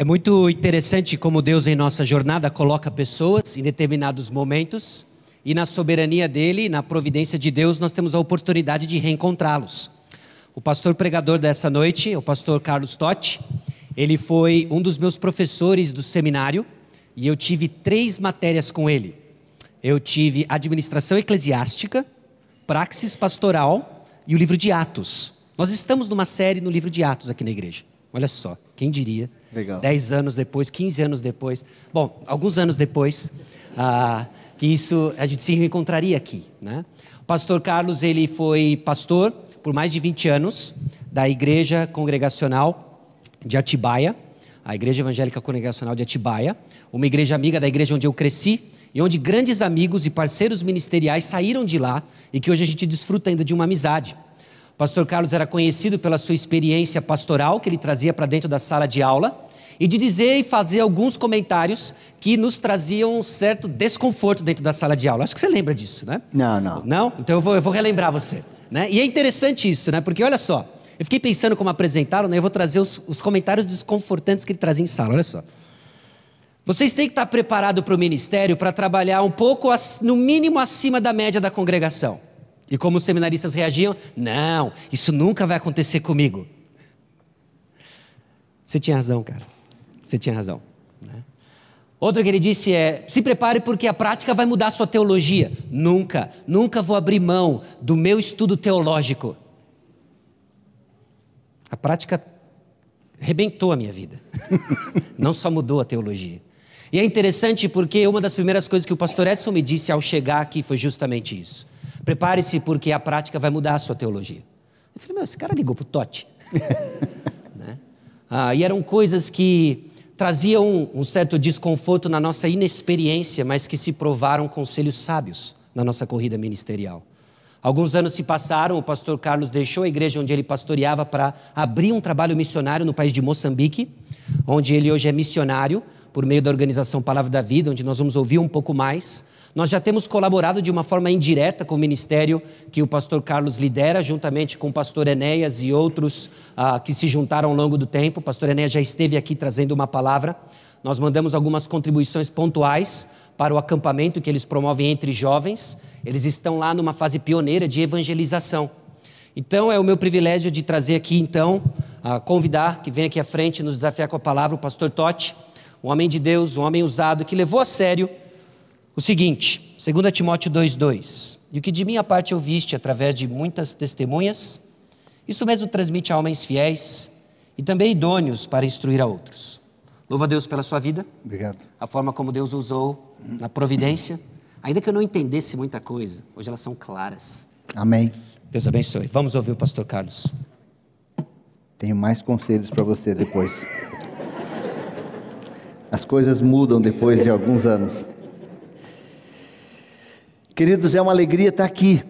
É muito interessante como Deus em nossa jornada coloca pessoas em determinados momentos e na soberania dele, na providência de Deus, nós temos a oportunidade de reencontrá-los. O pastor pregador dessa noite, o pastor Carlos Totti, ele foi um dos meus professores do seminário e eu tive três matérias com ele. Eu tive administração eclesiástica, praxis pastoral e o livro de Atos. Nós estamos numa série no livro de Atos aqui na igreja. Olha só, quem diria? Legal. Dez anos depois, 15 anos depois, bom, alguns anos depois, ah, que isso a gente se reencontraria aqui, né? O pastor Carlos, ele foi pastor por mais de 20 anos da igreja congregacional de Atibaia, a igreja evangélica congregacional de Atibaia, uma igreja amiga da igreja onde eu cresci e onde grandes amigos e parceiros ministeriais saíram de lá e que hoje a gente desfruta ainda de uma amizade. Pastor Carlos era conhecido pela sua experiência pastoral que ele trazia para dentro da sala de aula e de dizer e fazer alguns comentários que nos traziam um certo desconforto dentro da sala de aula. Acho que você lembra disso, né? Não, não. Não? Então eu vou, eu vou relembrar você. Né? E é interessante isso, né? Porque olha só, eu fiquei pensando como apresentaram, né? Eu vou trazer os, os comentários desconfortantes que ele trazia em sala, olha só. Vocês têm que estar preparados para o ministério para trabalhar um pouco, no mínimo, acima da média da congregação. E como os seminaristas reagiam? Não, isso nunca vai acontecer comigo. Você tinha razão, cara. Você tinha razão. Né? Outra que ele disse é: se prepare porque a prática vai mudar sua teologia. Nunca, nunca vou abrir mão do meu estudo teológico. A prática rebentou a minha vida. Não só mudou a teologia. E é interessante porque uma das primeiras coisas que o pastor Edson me disse ao chegar aqui foi justamente isso. Prepare-se porque a prática vai mudar a sua teologia. Eu falei, meu, esse cara ligou para o Tote. né? ah, e eram coisas que traziam um, um certo desconforto na nossa inexperiência, mas que se provaram conselhos sábios na nossa corrida ministerial. Alguns anos se passaram, o pastor Carlos deixou a igreja onde ele pastoreava para abrir um trabalho missionário no país de Moçambique, onde ele hoje é missionário por meio da organização Palavra da Vida, onde nós vamos ouvir um pouco mais. Nós já temos colaborado de uma forma indireta com o ministério que o pastor Carlos lidera, juntamente com o pastor Enéas e outros ah, que se juntaram ao longo do tempo. O pastor Enéas já esteve aqui trazendo uma palavra. Nós mandamos algumas contribuições pontuais para o acampamento que eles promovem entre jovens. Eles estão lá numa fase pioneira de evangelização. Então é o meu privilégio de trazer aqui, então, convidar que vem aqui à frente nos desafiar com a palavra o pastor Totti, um homem de Deus, um homem usado que levou a sério o seguinte, 2 Timóteo 2,2: E o que de minha parte ouviste através de muitas testemunhas, isso mesmo transmite a homens fiéis e também idôneos para instruir a outros. Louva a Deus pela sua vida. Obrigado. A forma como Deus usou na providência. Ainda que eu não entendesse muita coisa, hoje elas são claras. Amém. Deus abençoe. Vamos ouvir o pastor Carlos. Tenho mais conselhos para você depois. As coisas mudam depois de alguns anos. Queridos, é uma alegria estar aqui.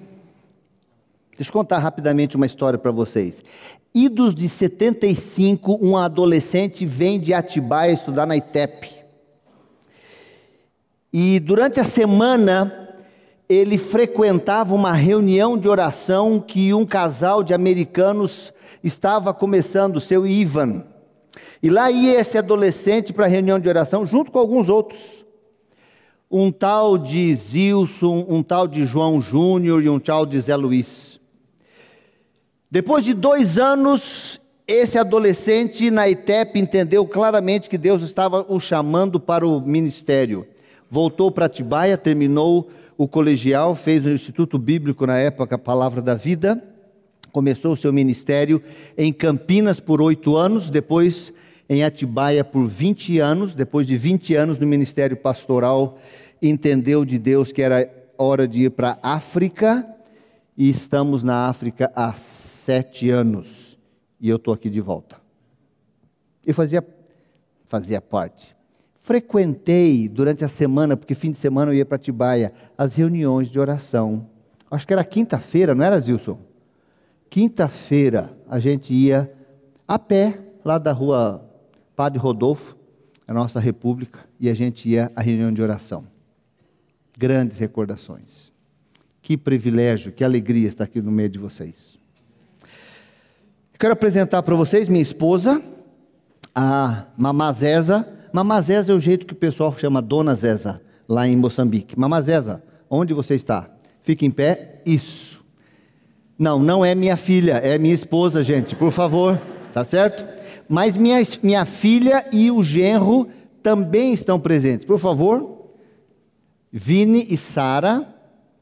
Deixa eu contar rapidamente uma história para vocês. Idos de 75, um adolescente vem de Atibaia estudar na ITEP. E durante a semana, ele frequentava uma reunião de oração que um casal de americanos estava começando, seu Ivan. E lá ia esse adolescente para a reunião de oração, junto com alguns outros um tal de Zilson, um tal de João Júnior e um tal de Zé Luiz. Depois de dois anos, esse adolescente na ITEP entendeu claramente que Deus estava o chamando para o ministério. Voltou para Atibaia, terminou o colegial, fez o Instituto Bíblico na época, Palavra da Vida, começou o seu ministério em Campinas por oito anos, depois em Atibaia por 20 anos, depois de 20 anos no ministério pastoral, entendeu de Deus que era hora de ir para a África, e estamos na África há sete anos, e eu estou aqui de volta. Eu fazia, fazia parte. Frequentei durante a semana, porque fim de semana eu ia para Atibaia, as reuniões de oração. Acho que era quinta-feira, não era, Zilson? Quinta-feira a gente ia a pé, lá da rua Padre Rodolfo, a nossa república, e a gente ia à reunião de oração. Grandes recordações. Que privilégio, que alegria estar aqui no meio de vocês. Quero apresentar para vocês minha esposa, a Mamazeza. Mamazeza é o jeito que o pessoal chama Dona Zeza, lá em Moçambique. Mamazeza, onde você está? Fique em pé. Isso. Não, não é minha filha, é minha esposa, gente, por favor, tá certo? Mas minha, minha filha e o genro também estão presentes. Por favor, Vini e Sara,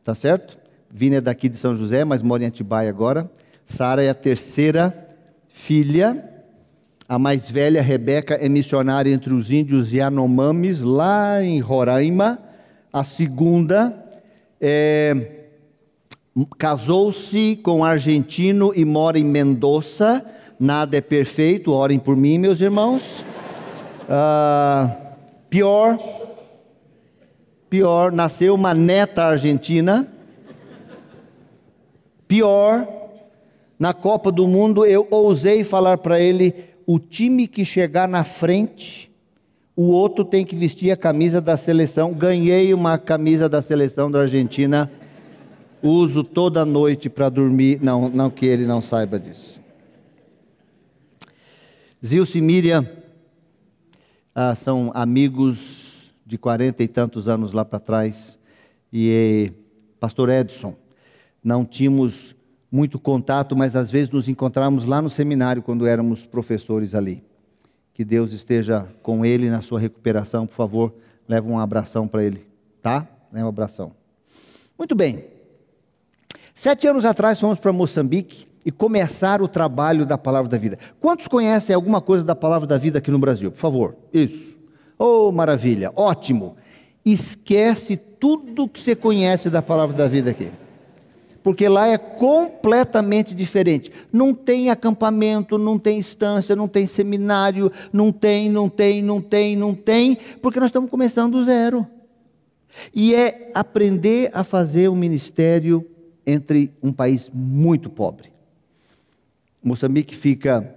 tá certo? Vini é daqui de São José, mas mora em Atibaia agora. Sara é a terceira filha. A mais velha, Rebeca, é missionária entre os índios Yanomamis, lá em Roraima. A segunda é, casou-se com um argentino e mora em Mendoza. Nada é perfeito, orem por mim, meus irmãos. Uh, pior, pior, nasceu uma neta argentina. Pior, na Copa do Mundo eu ousei falar para ele: o time que chegar na frente, o outro tem que vestir a camisa da seleção. Ganhei uma camisa da seleção da Argentina, uso toda noite para dormir. Não, não que ele não saiba disso. Zilce e Miriam ah, são amigos de quarenta e tantos anos lá para trás. E pastor Edson, não tínhamos muito contato, mas às vezes nos encontramos lá no seminário quando éramos professores ali. Que Deus esteja com ele na sua recuperação, por favor, leva um abração para ele, tá? Leva um abração. Muito bem. Sete anos atrás fomos para Moçambique e começar o trabalho da palavra da vida. Quantos conhecem alguma coisa da palavra da vida aqui no Brasil? Por favor. Isso. Oh, maravilha. Ótimo. Esquece tudo que você conhece da palavra da vida aqui. Porque lá é completamente diferente. Não tem acampamento, não tem instância, não tem seminário, não tem, não tem, não tem, não tem, porque nós estamos começando do zero. E é aprender a fazer um ministério entre um país muito pobre. Moçambique fica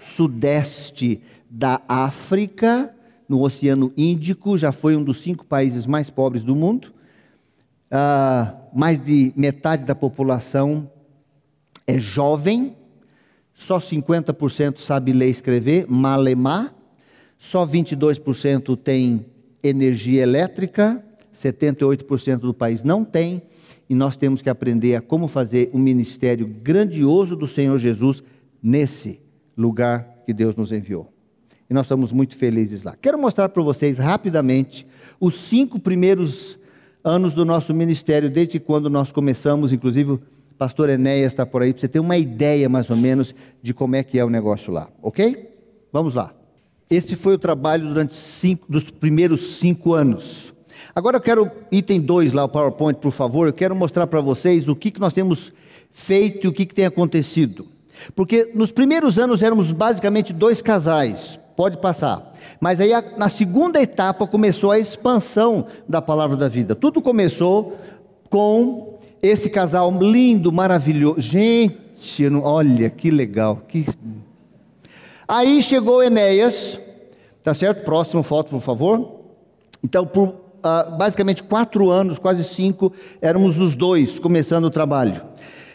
sudeste da África, no Oceano Índico, já foi um dos cinco países mais pobres do mundo. Ah, mais de metade da população é jovem, só 50% sabe ler e escrever, malemar, só 22% tem energia elétrica, 78% do país não tem, e nós temos que aprender a como fazer um ministério grandioso do Senhor Jesus nesse lugar que Deus nos enviou. E nós estamos muito felizes lá. Quero mostrar para vocês rapidamente os cinco primeiros anos do nosso ministério, desde quando nós começamos, inclusive o pastor Enéas está por aí, para você ter uma ideia mais ou menos de como é que é o negócio lá, ok? Vamos lá. Esse foi o trabalho durante cinco, dos primeiros cinco anos. Agora eu quero, item 2 lá, o PowerPoint, por favor, eu quero mostrar para vocês o que, que nós temos feito e o que, que tem acontecido. Porque nos primeiros anos éramos basicamente dois casais, pode passar. Mas aí na segunda etapa começou a expansão da palavra da vida. Tudo começou com esse casal lindo, maravilhoso. Gente, olha que legal. Que... Aí chegou Enéas, tá certo? Próxima foto, por favor. Então, por uh, basicamente quatro anos, quase cinco, éramos os dois começando o trabalho.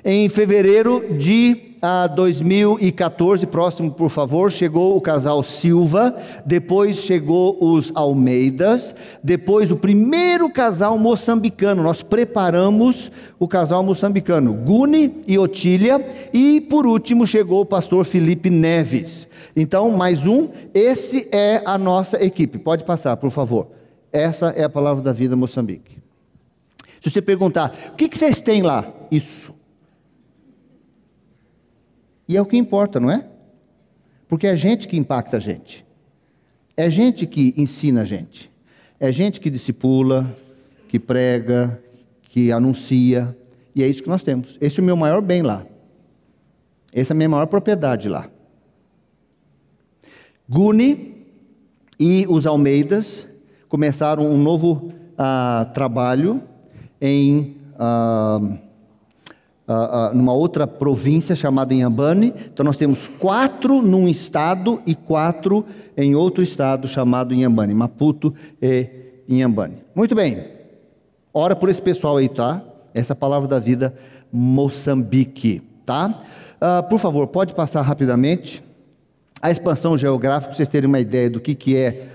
Em fevereiro de uh, 2014, próximo por favor, chegou o casal Silva, depois chegou os Almeidas, depois o primeiro casal moçambicano. Nós preparamos o casal moçambicano, Guni e Otília, e por último chegou o pastor Felipe Neves. Então, mais um, esse é a nossa equipe. Pode passar, por favor. Essa é a palavra da vida Moçambique. Se você perguntar, o que, que vocês têm lá? Isso. E é o que importa, não é? Porque é gente que impacta a gente. É gente que ensina a gente. É gente que discipula, que prega, que anuncia. E é isso que nós temos. Esse é o meu maior bem lá. Essa é a minha maior propriedade lá. Guni e os Almeidas começaram um novo uh, trabalho em uh, uh, numa outra província chamada Inhambane. Então nós temos quatro num estado e quatro em outro estado chamado Inhambane, Maputo e Inhambane. Muito bem. Ora por esse pessoal aí, tá? Essa é palavra da vida Moçambique, tá? por favor, pode passar rapidamente. A expansão geográfica, para vocês terem uma ideia do que, que é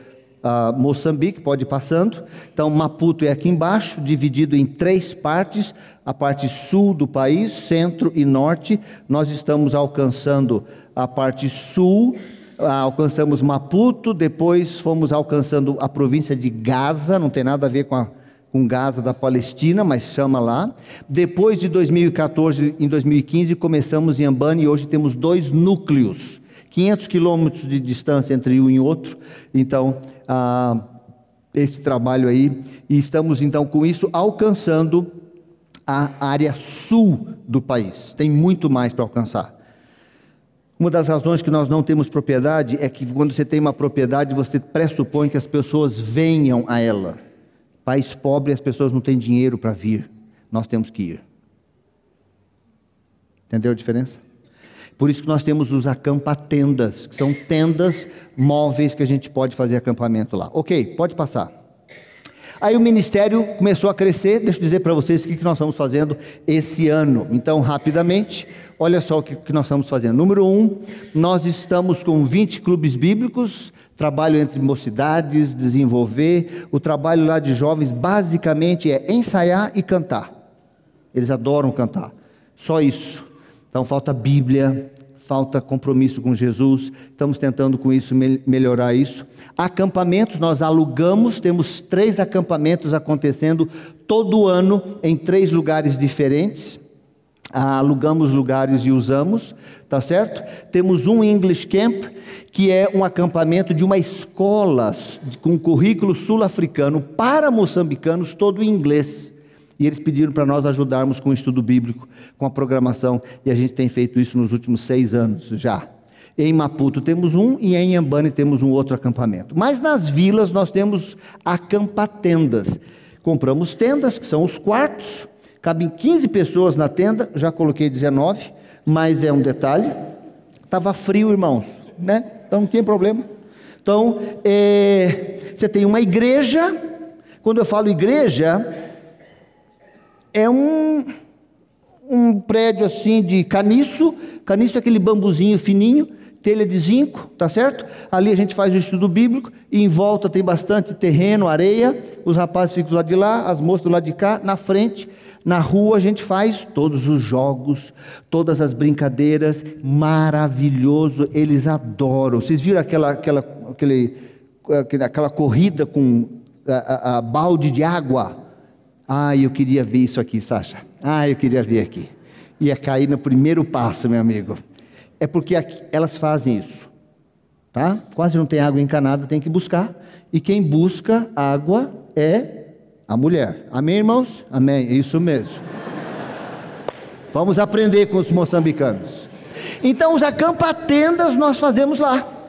Moçambique, pode ir passando. Então, Maputo é aqui embaixo, dividido em três partes: a parte sul do país, centro e norte. Nós estamos alcançando a parte sul, uh, alcançamos Maputo, depois fomos alcançando a província de Gaza, não tem nada a ver com a com Gaza da Palestina, mas chama lá. Depois de 2014, em 2015, começamos em Ambani e hoje temos dois núcleos, 500 quilômetros de distância entre um e outro. Então, ah, esse trabalho aí, e estamos então com isso alcançando a área sul do país. Tem muito mais para alcançar. Uma das razões que nós não temos propriedade é que quando você tem uma propriedade, você pressupõe que as pessoas venham a ela. País pobre, as pessoas não têm dinheiro para vir. Nós temos que ir. Entendeu a diferença? Por isso que nós temos os acampa-tendas, que são tendas móveis que a gente pode fazer acampamento lá. Ok, pode passar. Aí o ministério começou a crescer. Deixa eu dizer para vocês o que nós estamos fazendo esse ano. Então, rapidamente, olha só o que nós estamos fazendo. Número um, nós estamos com 20 clubes bíblicos trabalho entre mocidades, desenvolver. O trabalho lá de jovens basicamente é ensaiar e cantar. Eles adoram cantar. Só isso. Então falta Bíblia, falta compromisso com Jesus. Estamos tentando com isso melhorar isso. Acampamentos nós alugamos, temos três acampamentos acontecendo todo ano em três lugares diferentes. Ah, alugamos lugares e usamos, tá certo? Temos um English Camp, que é um acampamento de uma escola com currículo sul-africano para moçambicanos, todo em inglês. E eles pediram para nós ajudarmos com o estudo bíblico, com a programação, e a gente tem feito isso nos últimos seis anos já. Em Maputo temos um e em Ambane temos um outro acampamento. Mas nas vilas nós temos acampatendas. Compramos tendas, que são os quartos, Cabem 15 pessoas na tenda, já coloquei 19, mas é um detalhe. Estava frio, irmãos, né? Então não tem problema. Então, é, você tem uma igreja. Quando eu falo igreja, é um, um prédio assim de caniço. Caniço é aquele bambuzinho fininho, telha de zinco, tá certo? Ali a gente faz o estudo bíblico e em volta tem bastante terreno, areia. Os rapazes ficam do lado de lá, as moças do lado de cá. Na frente na rua a gente faz todos os jogos, todas as brincadeiras, maravilhoso, eles adoram. Vocês viram aquela, aquela, aquele, aquela corrida com a, a, a balde de água? Ah, eu queria ver isso aqui, Sasha. Ah, eu queria ver aqui. Ia cair no primeiro passo, meu amigo. É porque aqui, elas fazem isso. Tá? Quase não tem água encanada, tem que buscar. E quem busca água é a mulher. Amém, irmãos? Amém. Isso mesmo. Vamos aprender com os moçambicanos. Então, os acampa-tendas nós fazemos lá.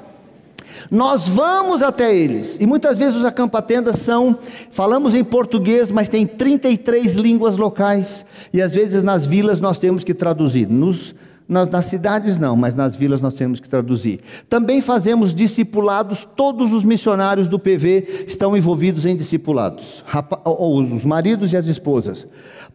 Nós vamos até eles. E muitas vezes os acampa-tendas são, falamos em português, mas tem 33 línguas locais. E às vezes nas vilas nós temos que traduzir. Nos nas, nas, cidades não, mas nas vilas nós temos que traduzir. Também fazemos discipulados, todos os missionários do PV estão envolvidos em discipulados, os maridos e as esposas.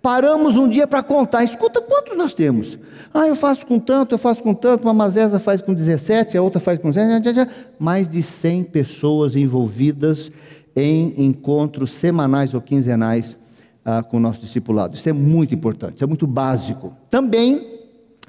Paramos um dia para contar, escuta quantos nós temos. Ah, eu faço com tanto, eu faço com tanto, uma Mazesa faz com 17, a outra faz com 17, mais de 100 pessoas envolvidas em encontros semanais ou quinzenais ah, com o nosso discipulado. Isso é muito importante, isso é muito básico. Também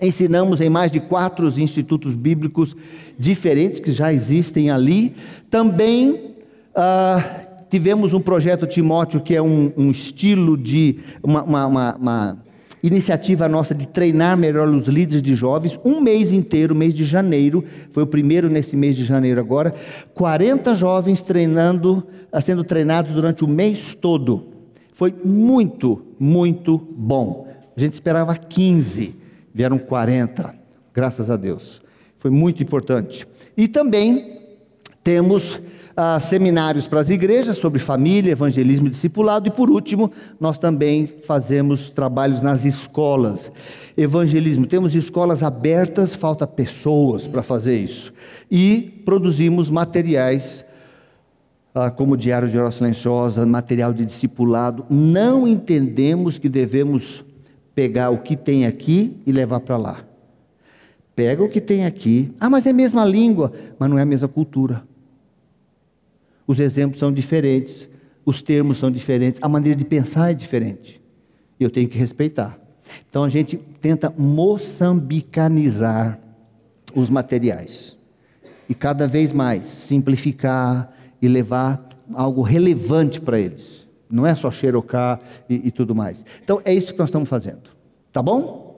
Ensinamos em mais de quatro institutos bíblicos diferentes que já existem ali. Também ah, tivemos um projeto Timóteo, que é um, um estilo de. Uma, uma, uma, uma, iniciativa nossa de treinar melhor os líderes de jovens. Um mês inteiro, mês de janeiro, foi o primeiro nesse mês de janeiro agora. 40 jovens treinando, ah, sendo treinados durante o mês todo. Foi muito, muito bom. A gente esperava 15 vieram 40, graças a Deus. Foi muito importante. E também temos seminários para as igrejas sobre família, evangelismo e discipulado. E por último, nós também fazemos trabalhos nas escolas. Evangelismo, temos escolas abertas, falta pessoas para fazer isso. E produzimos materiais ah, como Diário de Oração Silenciosa, material de discipulado. Não entendemos que devemos pegar o que tem aqui e levar para lá. Pega o que tem aqui. Ah, mas é a mesma língua, mas não é a mesma cultura. Os exemplos são diferentes, os termos são diferentes, a maneira de pensar é diferente. E eu tenho que respeitar. Então a gente tenta moçambicanizar os materiais. E cada vez mais simplificar e levar algo relevante para eles. Não é só xerocar e, e tudo mais. Então é isso que nós estamos fazendo. Tá bom?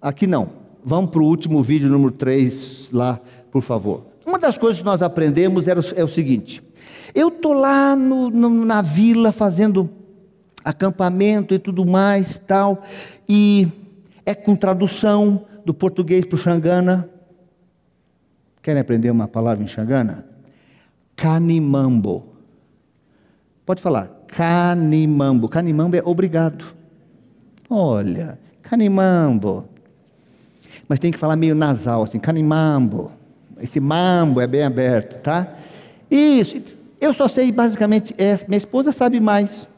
Aqui não. Vamos para o último vídeo, número 3, lá, por favor. Uma das coisas que nós aprendemos era, é o seguinte: eu estou lá no, no, na vila fazendo acampamento e tudo mais, tal, e é com tradução do português para o Xangana. Querem aprender uma palavra em Xangana? Canimambo. Pode falar, canimambo. Canimambo é obrigado. Olha, canimambo. Mas tem que falar meio nasal, assim, canimambo. Esse mambo é bem aberto, tá? Isso. Eu só sei basicamente, é, minha esposa sabe mais.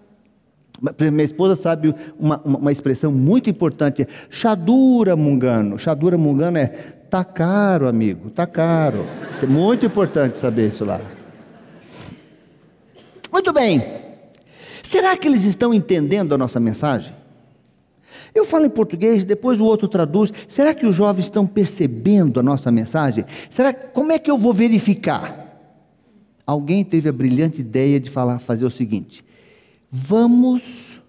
Minha esposa sabe uma, uma, uma expressão muito importante, Chadura Mungano. Chadura Mungano é tá caro, amigo, tá caro. É muito importante saber isso lá. Muito bem. Será que eles estão entendendo a nossa mensagem? Eu falo em português, depois o outro traduz. Será que os jovens estão percebendo a nossa mensagem? Será como é que eu vou verificar? Alguém teve a brilhante ideia de falar, fazer o seguinte: Vamos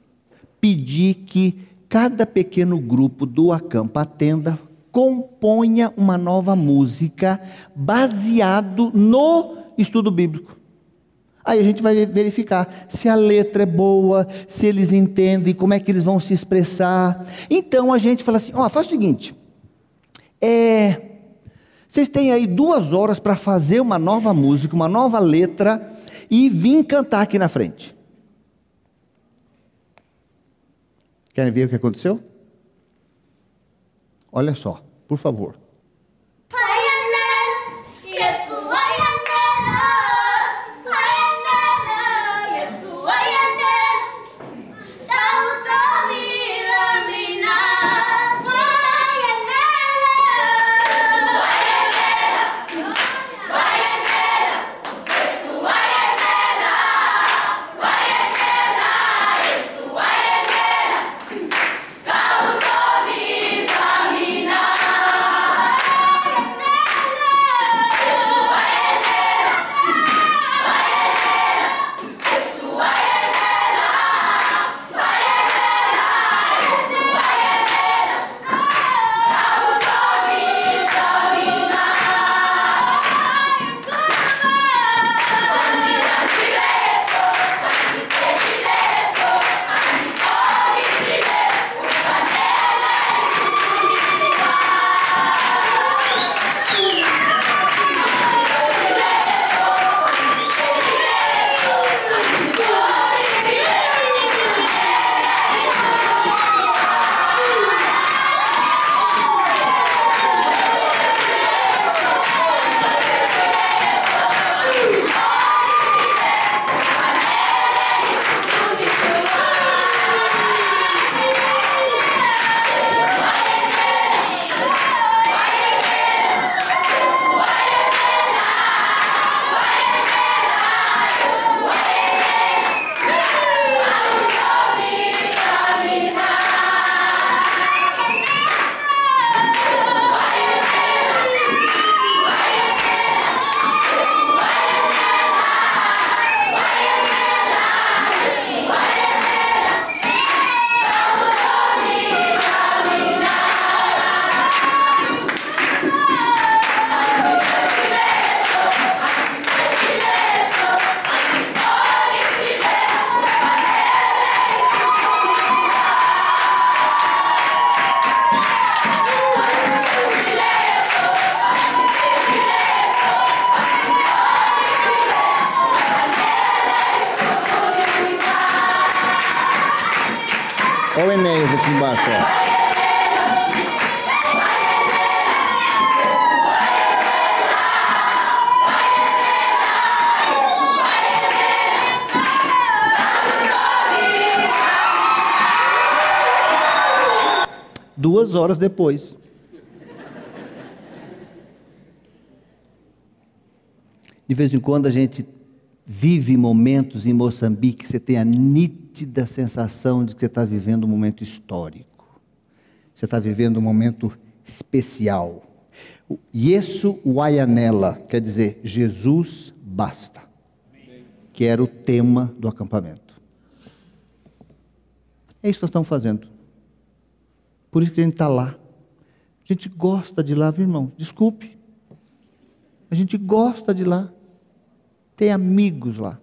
pedir que cada pequeno grupo do Acampa Tenda componha uma nova música baseado no estudo bíblico. Aí a gente vai verificar se a letra é boa, se eles entendem, como é que eles vão se expressar. Então a gente fala assim: ó, faz o seguinte, é, vocês têm aí duas horas para fazer uma nova música, uma nova letra e vir cantar aqui na frente. Querem ver o que aconteceu? Olha só, por favor. horas depois. De vez em quando a gente vive momentos em Moçambique que você tem a nítida sensação de que você está vivendo um momento histórico. Você está vivendo um momento especial. Yesu Wayanela, quer dizer, Jesus basta. Que era o tema do acampamento. É isso que nós estamos fazendo. Por isso que a gente está lá. A gente gosta de lá, viu, irmão? Desculpe. A gente gosta de lá. Tem amigos lá.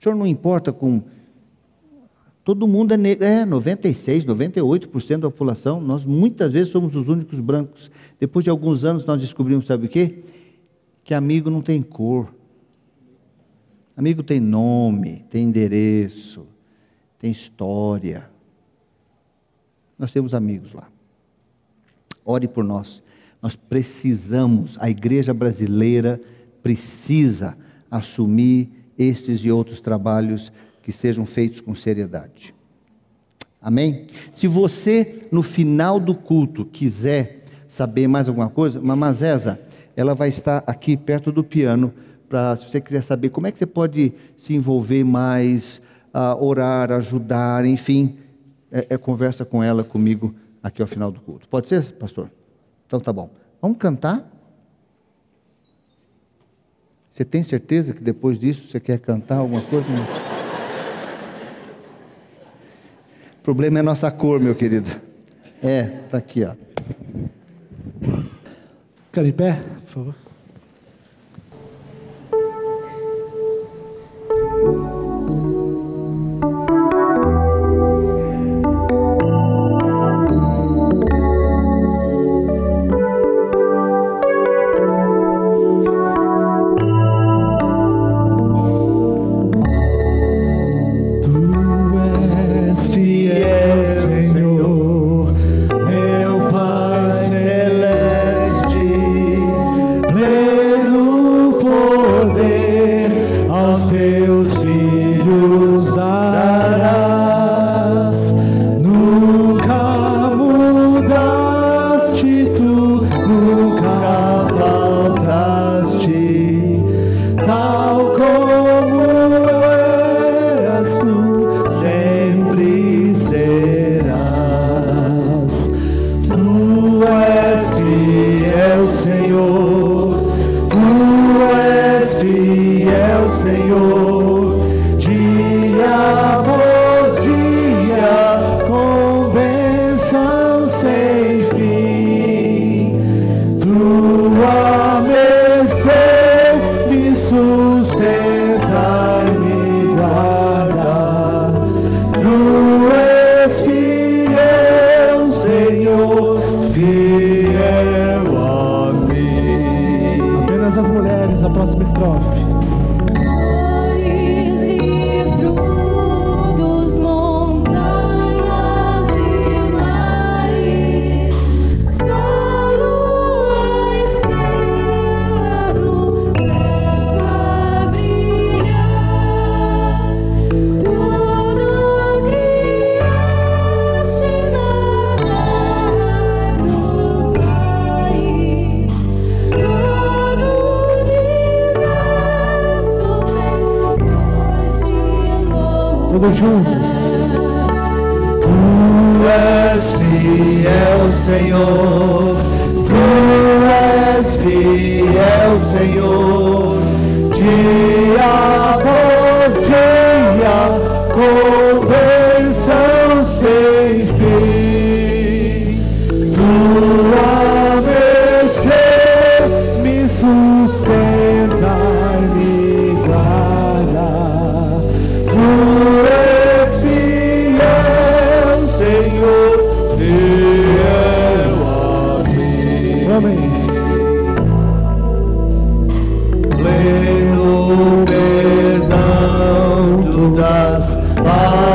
O senhor não importa com. Todo mundo é negro. É, 96, 98% da população. Nós muitas vezes somos os únicos brancos. Depois de alguns anos nós descobrimos, sabe o quê? Que amigo não tem cor. Amigo tem nome, tem endereço, tem história. Nós temos amigos lá. Ore por nós. Nós precisamos, a igreja brasileira precisa assumir estes e outros trabalhos que sejam feitos com seriedade. Amém? Se você, no final do culto, quiser saber mais alguma coisa, Mamazesa, ela vai estar aqui perto do piano, para, se você quiser saber como é que você pode se envolver mais, uh, orar, ajudar, enfim, é, é conversa com ela, comigo, aqui ao final do culto. Pode ser, pastor? Então tá bom. Vamos cantar? Você tem certeza que depois disso você quer cantar alguma coisa? O problema é a nossa cor, meu querido. É, tá aqui, ó. Quer em pé, por favor?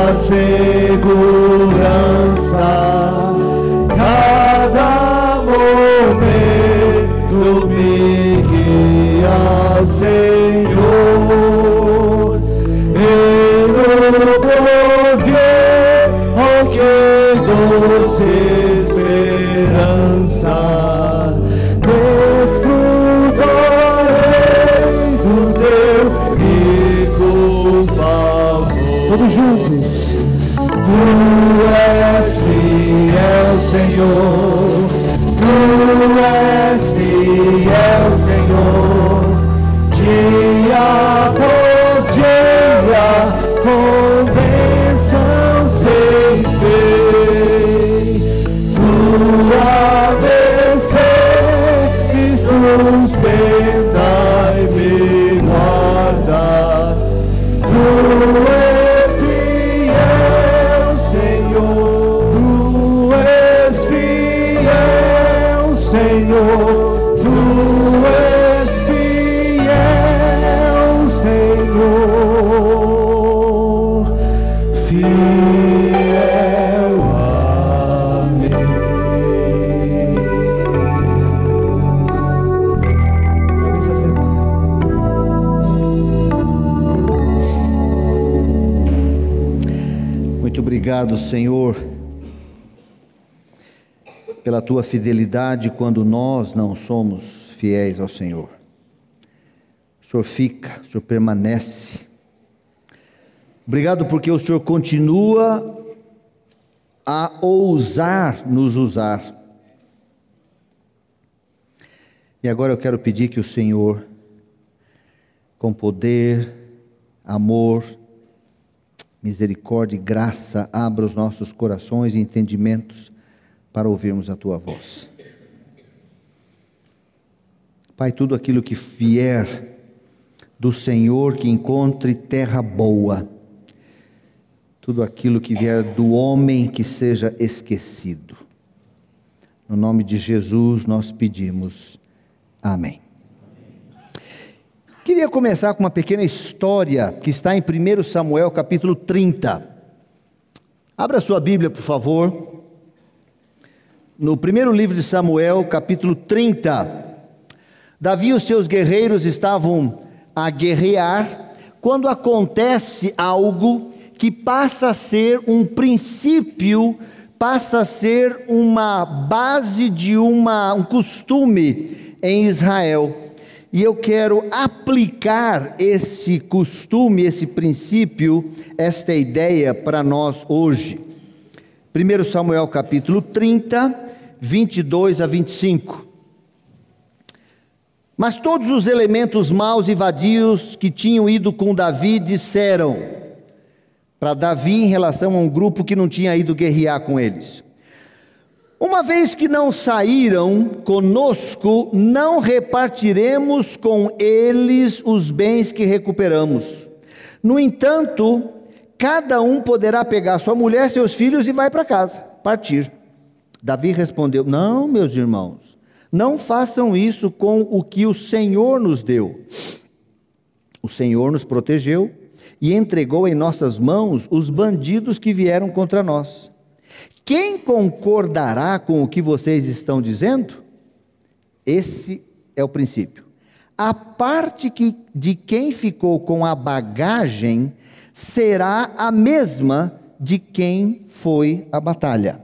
hacer. Amen. Obrigado, Senhor, pela tua fidelidade quando nós não somos fiéis ao Senhor. O Senhor fica, o Senhor permanece. Obrigado porque o Senhor continua a ousar nos usar. E agora eu quero pedir que o Senhor, com poder, amor, misericórdia e graça, abra os nossos corações e entendimentos para ouvirmos a tua voz. Pai, tudo aquilo que vier do Senhor que encontre terra boa, tudo aquilo que vier do homem que seja esquecido. No nome de Jesus nós pedimos. Amém. Queria começar com uma pequena história que está em 1 Samuel capítulo 30. Abra sua Bíblia, por favor. No primeiro livro de Samuel, capítulo 30. Davi e os seus guerreiros estavam a guerrear quando acontece algo que passa a ser um princípio, passa a ser uma base de uma, um costume em Israel. E eu quero aplicar esse costume, esse princípio, esta ideia para nós hoje. 1 Samuel capítulo 30, 22 a 25. Mas todos os elementos maus e vadios que tinham ido com Davi disseram para Davi em relação a um grupo que não tinha ido guerrear com eles: Uma vez que não saíram conosco, não repartiremos com eles os bens que recuperamos. No entanto, cada um poderá pegar sua mulher, seus filhos e vai para casa, partir. Davi respondeu: Não, meus irmãos, não façam isso com o que o Senhor nos deu. O Senhor nos protegeu e entregou em nossas mãos os bandidos que vieram contra nós. Quem concordará com o que vocês estão dizendo? Esse é o princípio. A parte que, de quem ficou com a bagagem será a mesma de quem foi à batalha.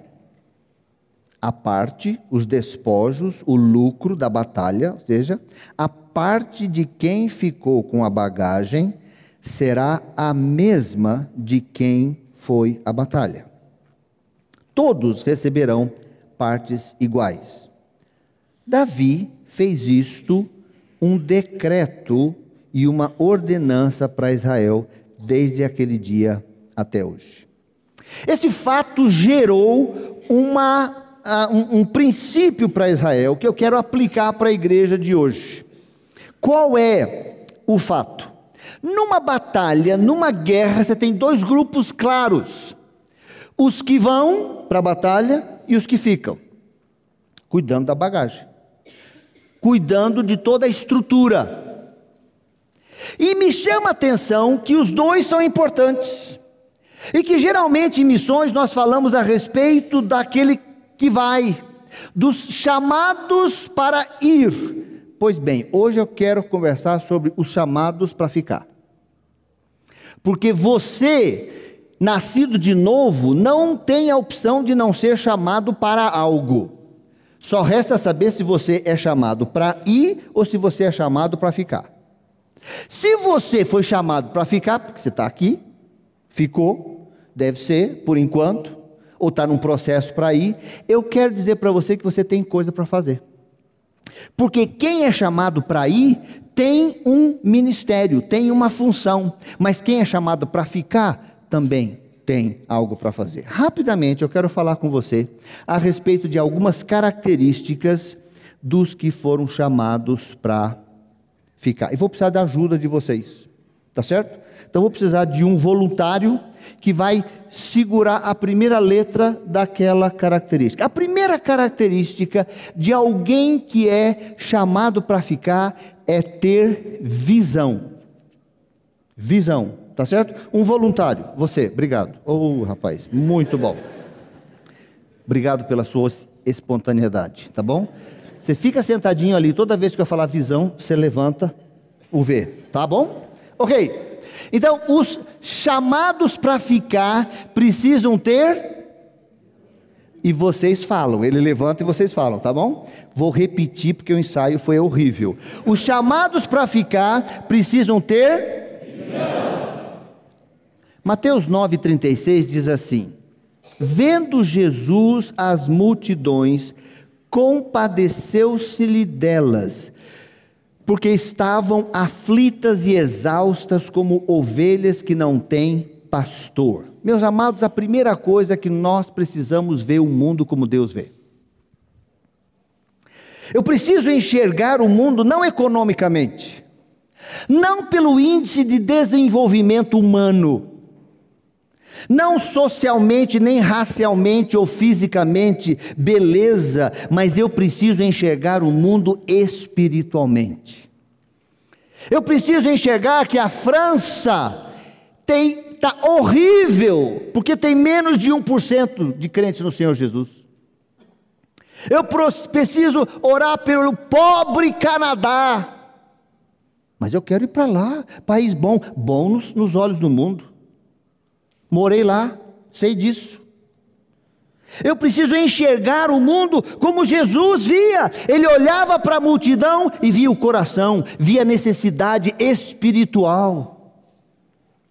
A parte, os despojos, o lucro da batalha, ou seja, a parte de quem ficou com a bagagem será a mesma de quem foi à batalha. Todos receberão partes iguais. Davi fez isto um decreto e uma ordenança para Israel desde aquele dia até hoje. Esse fato gerou uma, ah, um, um princípio para Israel que eu quero aplicar para a igreja de hoje. Qual é o fato? Numa batalha, numa guerra, você tem dois grupos claros: os que vão para a batalha e os que ficam, cuidando da bagagem, cuidando de toda a estrutura. E me chama a atenção que os dois são importantes. E que geralmente em missões nós falamos a respeito daquele que vai, dos chamados para ir. Pois bem, hoje eu quero conversar sobre os chamados para ficar. Porque você, nascido de novo, não tem a opção de não ser chamado para algo. Só resta saber se você é chamado para ir ou se você é chamado para ficar. Se você foi chamado para ficar, porque você está aqui, Ficou, deve ser, por enquanto, ou está num processo para ir. Eu quero dizer para você que você tem coisa para fazer. Porque quem é chamado para ir tem um ministério, tem uma função, mas quem é chamado para ficar também tem algo para fazer. Rapidamente eu quero falar com você a respeito de algumas características dos que foram chamados para ficar. E vou precisar da ajuda de vocês, tá certo? Então vou precisar de um voluntário que vai segurar a primeira letra daquela característica. A primeira característica de alguém que é chamado para ficar é ter visão. Visão, tá certo? Um voluntário, você, obrigado. Oh, rapaz, muito bom. Obrigado pela sua espontaneidade, tá bom? Você fica sentadinho ali, toda vez que eu falar visão, você levanta o V, tá bom? Ok. Então, os chamados para ficar precisam ter. E vocês falam, ele levanta e vocês falam, tá bom? Vou repetir porque o ensaio foi horrível. Os chamados para ficar precisam ter. Mateus 9,36 diz assim: Vendo Jesus as multidões, compadeceu-se-lhe delas porque estavam aflitas e exaustas como ovelhas que não têm pastor. Meus amados, a primeira coisa é que nós precisamos ver o mundo como Deus vê. Eu preciso enxergar o mundo não economicamente, não pelo índice de desenvolvimento humano, não socialmente, nem racialmente ou fisicamente, beleza, mas eu preciso enxergar o mundo espiritualmente. Eu preciso enxergar que a França está horrível, porque tem menos de 1% de crentes no Senhor Jesus. Eu preciso orar pelo pobre Canadá. Mas eu quero ir para lá, país bom, bom nos, nos olhos do mundo. Morei lá, sei disso. Eu preciso enxergar o mundo como Jesus via. Ele olhava para a multidão e via o coração, via a necessidade espiritual.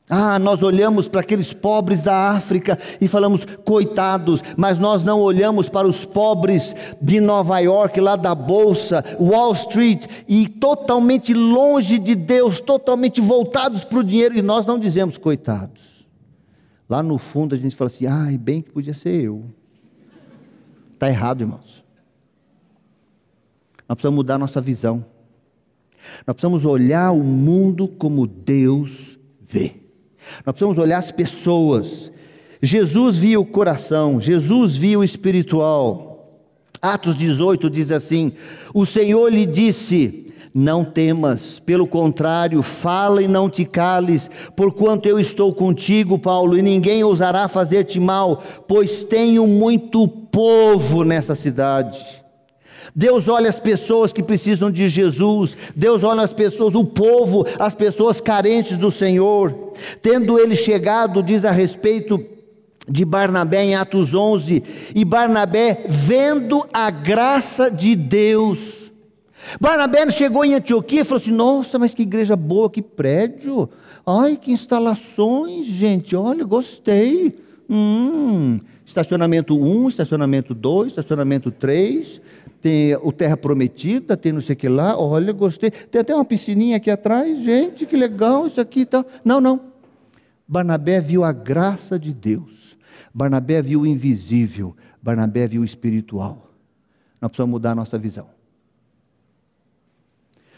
Ah, nós olhamos para aqueles pobres da África e falamos, coitados, mas nós não olhamos para os pobres de Nova York, lá da Bolsa, Wall Street, e totalmente longe de Deus, totalmente voltados para o dinheiro, e nós não dizemos coitados. Lá no fundo a gente fala assim: ai, bem que podia ser eu. Está errado, irmãos. Nós precisamos mudar nossa visão. Nós precisamos olhar o mundo como Deus vê. Nós precisamos olhar as pessoas. Jesus via o coração, Jesus via o espiritual. Atos 18 diz assim: O Senhor lhe disse: não temas, pelo contrário, fala e não te cales, porquanto eu estou contigo, Paulo, e ninguém ousará fazer-te mal, pois tenho muito povo nessa cidade. Deus olha as pessoas que precisam de Jesus, Deus olha as pessoas, o povo, as pessoas carentes do Senhor. Tendo ele chegado, diz a respeito de Barnabé em Atos 11, e Barnabé, vendo a graça de Deus, Barnabé chegou em Antioquia e falou assim: Nossa, mas que igreja boa, que prédio. Ai, que instalações, gente. Olha, gostei. Hum, estacionamento 1, estacionamento 2, estacionamento 3. Tem o Terra Prometida, tem não sei o que lá. Olha, gostei. Tem até uma piscininha aqui atrás. Gente, que legal isso aqui e tal. Não, não. Barnabé viu a graça de Deus. Barnabé viu o invisível. Barnabé viu o espiritual. Nós precisamos mudar a nossa visão.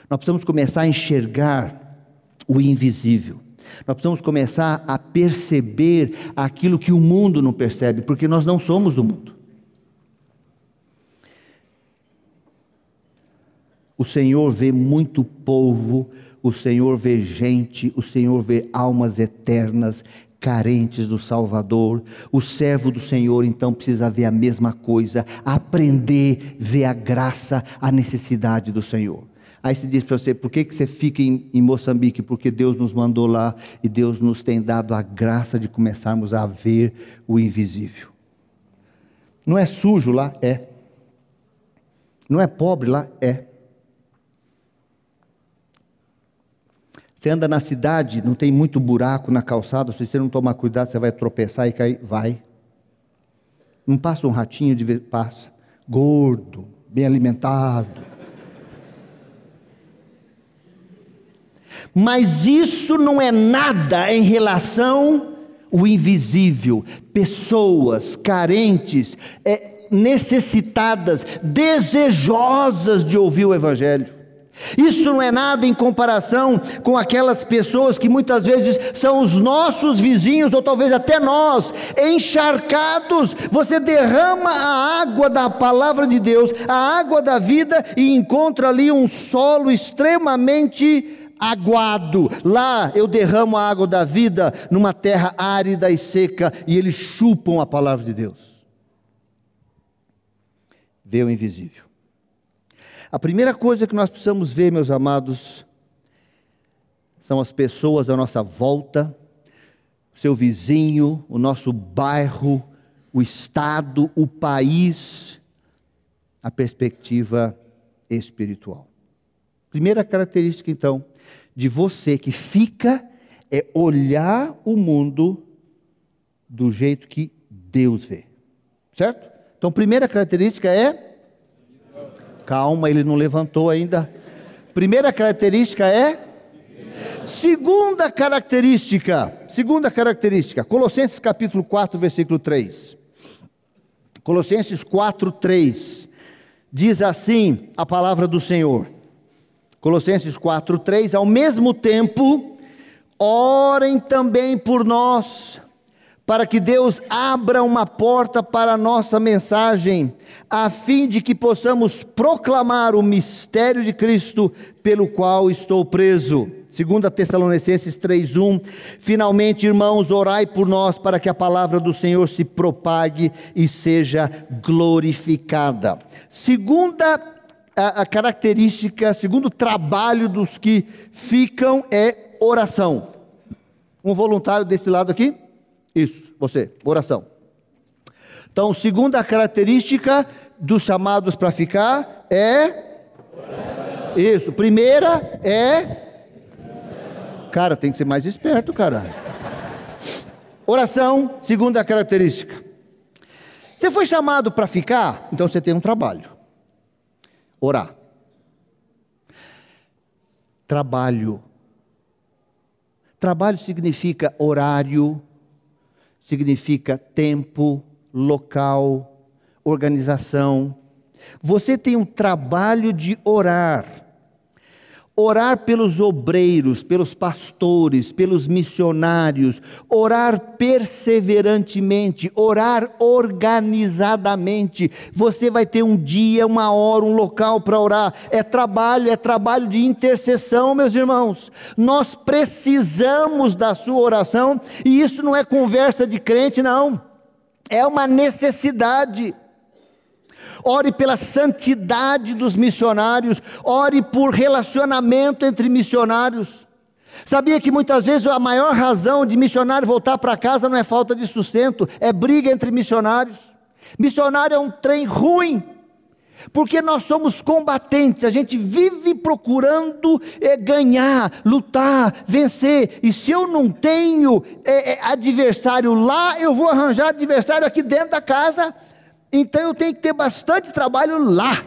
Nós precisamos começar a enxergar o invisível. Nós precisamos começar a perceber aquilo que o mundo não percebe, porque nós não somos do mundo. O Senhor vê muito povo, o Senhor vê gente, o Senhor vê almas eternas, carentes do Salvador. O servo do Senhor então precisa ver a mesma coisa, aprender, ver a graça, a necessidade do Senhor. Aí se diz para você, por que, que você fica em, em Moçambique? Porque Deus nos mandou lá e Deus nos tem dado a graça de começarmos a ver o invisível. Não é sujo lá? É. Não é pobre lá? É. Você anda na cidade, não tem muito buraco na calçada, se você não tomar cuidado, você vai tropeçar e cair. Vai. Não passa um ratinho de vez. Passa. Gordo, bem alimentado. Mas isso não é nada em relação ao invisível. Pessoas carentes, é, necessitadas, desejosas de ouvir o Evangelho. Isso não é nada em comparação com aquelas pessoas que muitas vezes são os nossos vizinhos, ou talvez até nós, encharcados. Você derrama a água da palavra de Deus, a água da vida, e encontra ali um solo extremamente aguado. Lá eu derramo a água da vida numa terra árida e seca, e eles chupam a palavra de Deus. Vê o invisível. A primeira coisa que nós precisamos ver, meus amados, são as pessoas à nossa volta, seu vizinho, o nosso bairro, o estado, o país, a perspectiva espiritual. Primeira característica, então, de você que fica é olhar o mundo do jeito que Deus vê. Certo? Então, primeira característica é Calma, ele não levantou ainda. Primeira característica é Segunda característica, segunda característica, Colossenses capítulo 4, versículo 3. Colossenses 4, 3. Diz assim a palavra do Senhor. Colossenses 4, 3. Ao mesmo tempo, orem também por nós, para que Deus abra uma porta para a nossa mensagem, a fim de que possamos proclamar o mistério de Cristo, pelo qual estou preso. Segundo Tessalonicenses 3:1, finalmente, irmãos, orai por nós para que a palavra do Senhor se propague e seja glorificada. Segunda a, característica, segundo trabalho dos que ficam é oração. Um voluntário desse lado aqui? Isso, você, oração. Então, segunda característica dos chamados para ficar é. Oração. Isso. Primeira é. Cara, tem que ser mais esperto, cara. Oração, segunda característica. Você foi chamado para ficar, então você tem um trabalho. Orar. Trabalho. Trabalho significa horário, significa tempo, local, organização. Você tem um trabalho de orar. Orar pelos obreiros, pelos pastores, pelos missionários, orar perseverantemente, orar organizadamente. Você vai ter um dia, uma hora, um local para orar. É trabalho, é trabalho de intercessão, meus irmãos. Nós precisamos da sua oração, e isso não é conversa de crente, não. É uma necessidade ore pela santidade dos missionários, ore por relacionamento entre missionários. Sabia que muitas vezes a maior razão de missionário voltar para casa não é falta de sustento, é briga entre missionários. Missionário é um trem ruim, porque nós somos combatentes, a gente vive procurando é, ganhar, lutar, vencer, e se eu não tenho é, é, adversário lá, eu vou arranjar adversário aqui dentro da casa. Então eu tenho que ter bastante trabalho lá.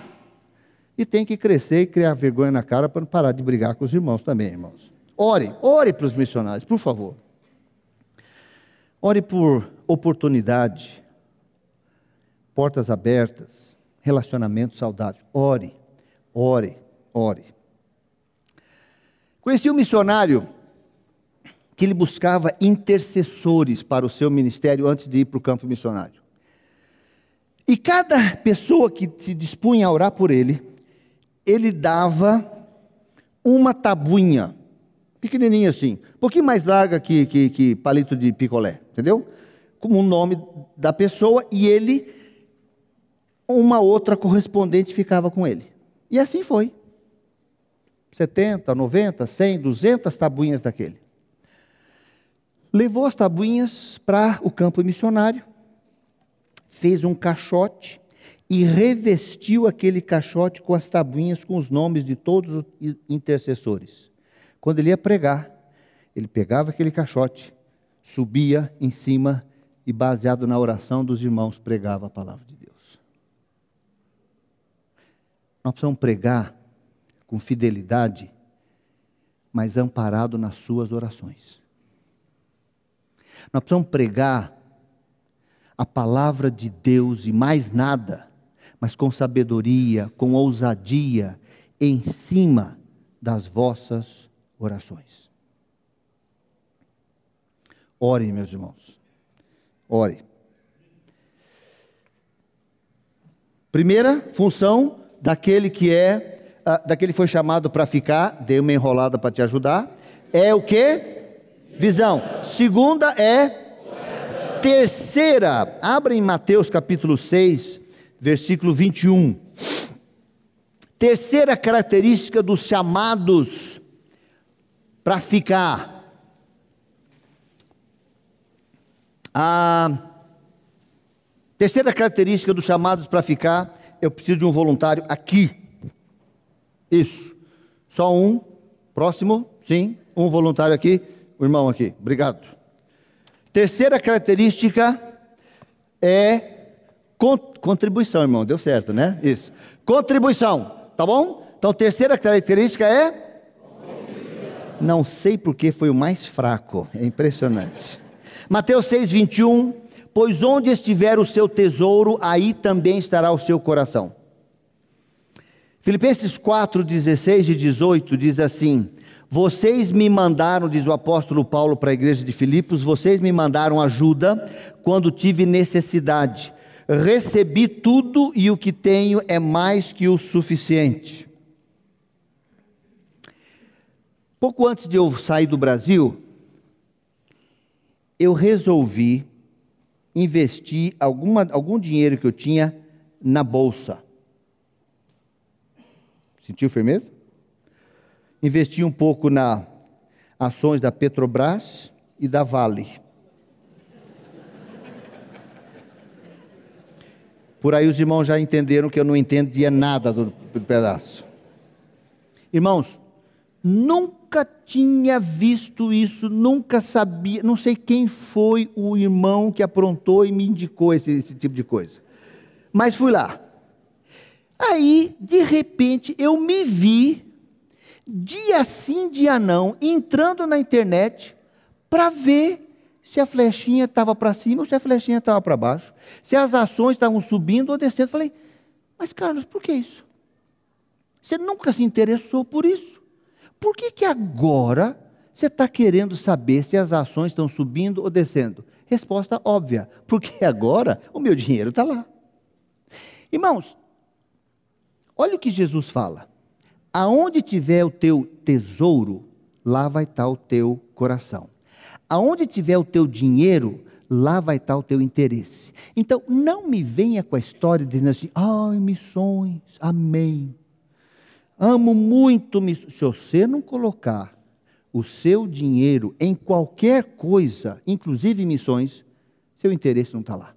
E tem que crescer e criar vergonha na cara para não parar de brigar com os irmãos também, irmãos. Ore, ore para os missionários, por favor. Ore por oportunidade, portas abertas, relacionamento saudável. Ore, ore, ore. Conheci um missionário que ele buscava intercessores para o seu ministério antes de ir para o campo missionário. E cada pessoa que se dispunha a orar por ele, ele dava uma tabuinha, pequenininha assim, um pouquinho mais larga que, que, que palito de picolé, entendeu? Como o nome da pessoa, e ele, uma outra correspondente ficava com ele. E assim foi. 70, 90, 100, 200 tabuinhas daquele. Levou as tabuinhas para o campo missionário fez um caixote e revestiu aquele caixote com as tabuinhas com os nomes de todos os intercessores. Quando ele ia pregar, ele pegava aquele caixote, subia em cima e, baseado na oração dos irmãos, pregava a palavra de Deus. Nós precisamos pregar com fidelidade, mas amparado nas suas orações. Nós precisamos pregar a palavra de Deus e mais nada, mas com sabedoria, com ousadia, em cima das vossas orações. Ore, meus irmãos. Ore. Primeira função daquele que é, uh, daquele que foi chamado para ficar, dei uma enrolada para te ajudar, é o que? Visão. Segunda é Terceira, abra em Mateus capítulo 6, versículo 21. Terceira característica dos chamados para ficar. A terceira característica dos chamados para ficar, eu preciso de um voluntário aqui. Isso. Só um. Próximo. Sim. Um voluntário aqui. O irmão aqui. Obrigado. Terceira característica é contribuição, irmão. Deu certo, né? Isso. Contribuição. Tá bom? Então, terceira característica é. Não sei porque foi o mais fraco. É impressionante. Mateus 6, 21. Pois onde estiver o seu tesouro, aí também estará o seu coração. Filipenses 4, 16 e 18 diz assim: Vocês me mandaram, diz o apóstolo Paulo para a igreja de Filipos, vocês me mandaram ajuda quando tive necessidade recebi tudo e o que tenho é mais que o suficiente. Pouco antes de eu sair do Brasil, eu resolvi investir alguma, algum dinheiro que eu tinha na bolsa. Sentiu firmeza? Investi um pouco na ações da Petrobras e da Vale. Por aí os irmãos já entenderam que eu não entendia nada do, pedaço. Irmãos, nunca tinha visto isso, nunca sabia, não sei quem foi o irmão que aprontou e me indicou esse, esse tipo de coisa. Mas fui lá. Aí, de repente, eu me vi, dia sim, dia não, entrando na internet para ver se a flechinha estava para cima ou se a flechinha estava para baixo, se as ações estavam subindo ou descendo. Falei, mas Carlos, por que isso? Você nunca se interessou por isso. Por que, que agora você está querendo saber se as ações estão subindo ou descendo? Resposta óbvia, porque agora o meu dinheiro está lá. Irmãos, olha o que Jesus fala: aonde tiver o teu tesouro, lá vai estar o teu coração. Aonde tiver o teu dinheiro, lá vai estar o teu interesse. Então, não me venha com a história dizendo assim, ai, missões, amém. Amo muito missões. Se você não colocar o seu dinheiro em qualquer coisa, inclusive missões, seu interesse não está lá.